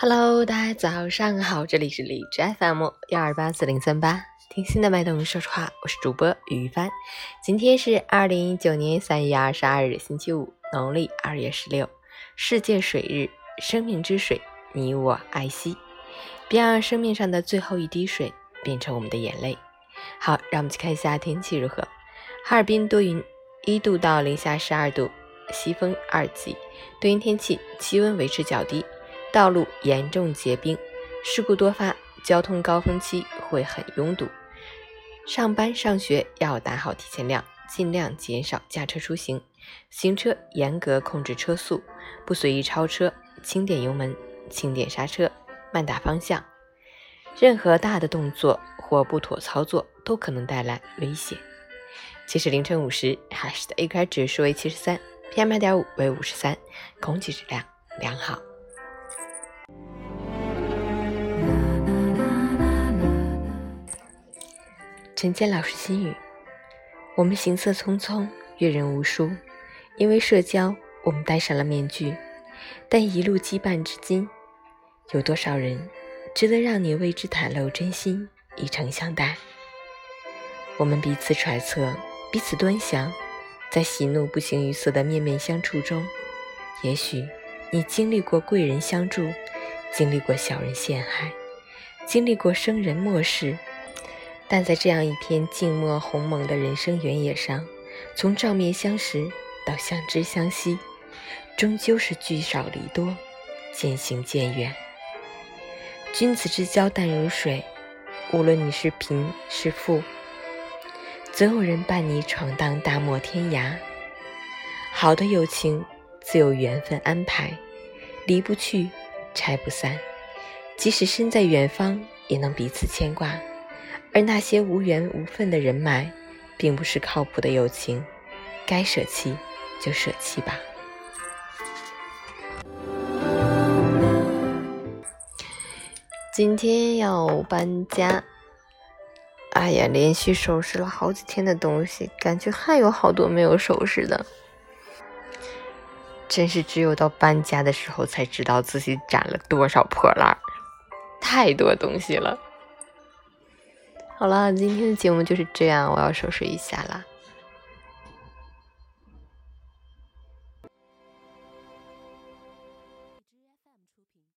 Hello，大家早上好，这里是荔枝 FM 幺二八四零三八，听心的脉动说说话，我是主播于帆。今天是二零一九年三月二十二日，星期五，农历二月十六，世界水日，生命之水，你我爱惜，别让生命上的最后一滴水变成我们的眼泪。好，让我们去看一下天气如何。哈尔滨多云，一度到零下十二度，西风二级，多云天气，气温维持较低。道路严重结冰，事故多发，交通高峰期会很拥堵。上班上学要打好提前量，尽量减少驾车出行。行车严格控制车速，不随意超车，轻点油门，轻点刹车，慢打方向。任何大的动作或不妥操作都可能带来危险。其实凌晨五时，海市的 AQI 指数为七十三，PM 二点五为五十三，空气质量良好。陈坚老师心语：我们行色匆匆，阅人无数，因为社交，我们戴上了面具。但一路羁绊至今，有多少人值得让你为之袒露真心，以诚相待？我们彼此揣测，彼此端详，在喜怒不形于色的面面相处中，也许你经历过贵人相助，经历过小人陷害，经历过生人漠视。但在这样一片静默鸿蒙的人生原野上，从照面相识到相知相惜，终究是聚少离多，渐行渐远。君子之交淡如水，无论你是贫是富，总有人伴你闯荡大漠天涯。好的友情自有缘分安排，离不去，拆不散，即使身在远方，也能彼此牵挂。而那些无缘无分的人脉，并不是靠谱的友情，该舍弃就舍弃吧。今天要搬家，哎呀，连续收拾了好几天的东西，感觉还有好多没有收拾的，真是只有到搬家的时候才知道自己攒了多少破烂，太多东西了。好了，今天的节目就是这样，我要收拾一下啦。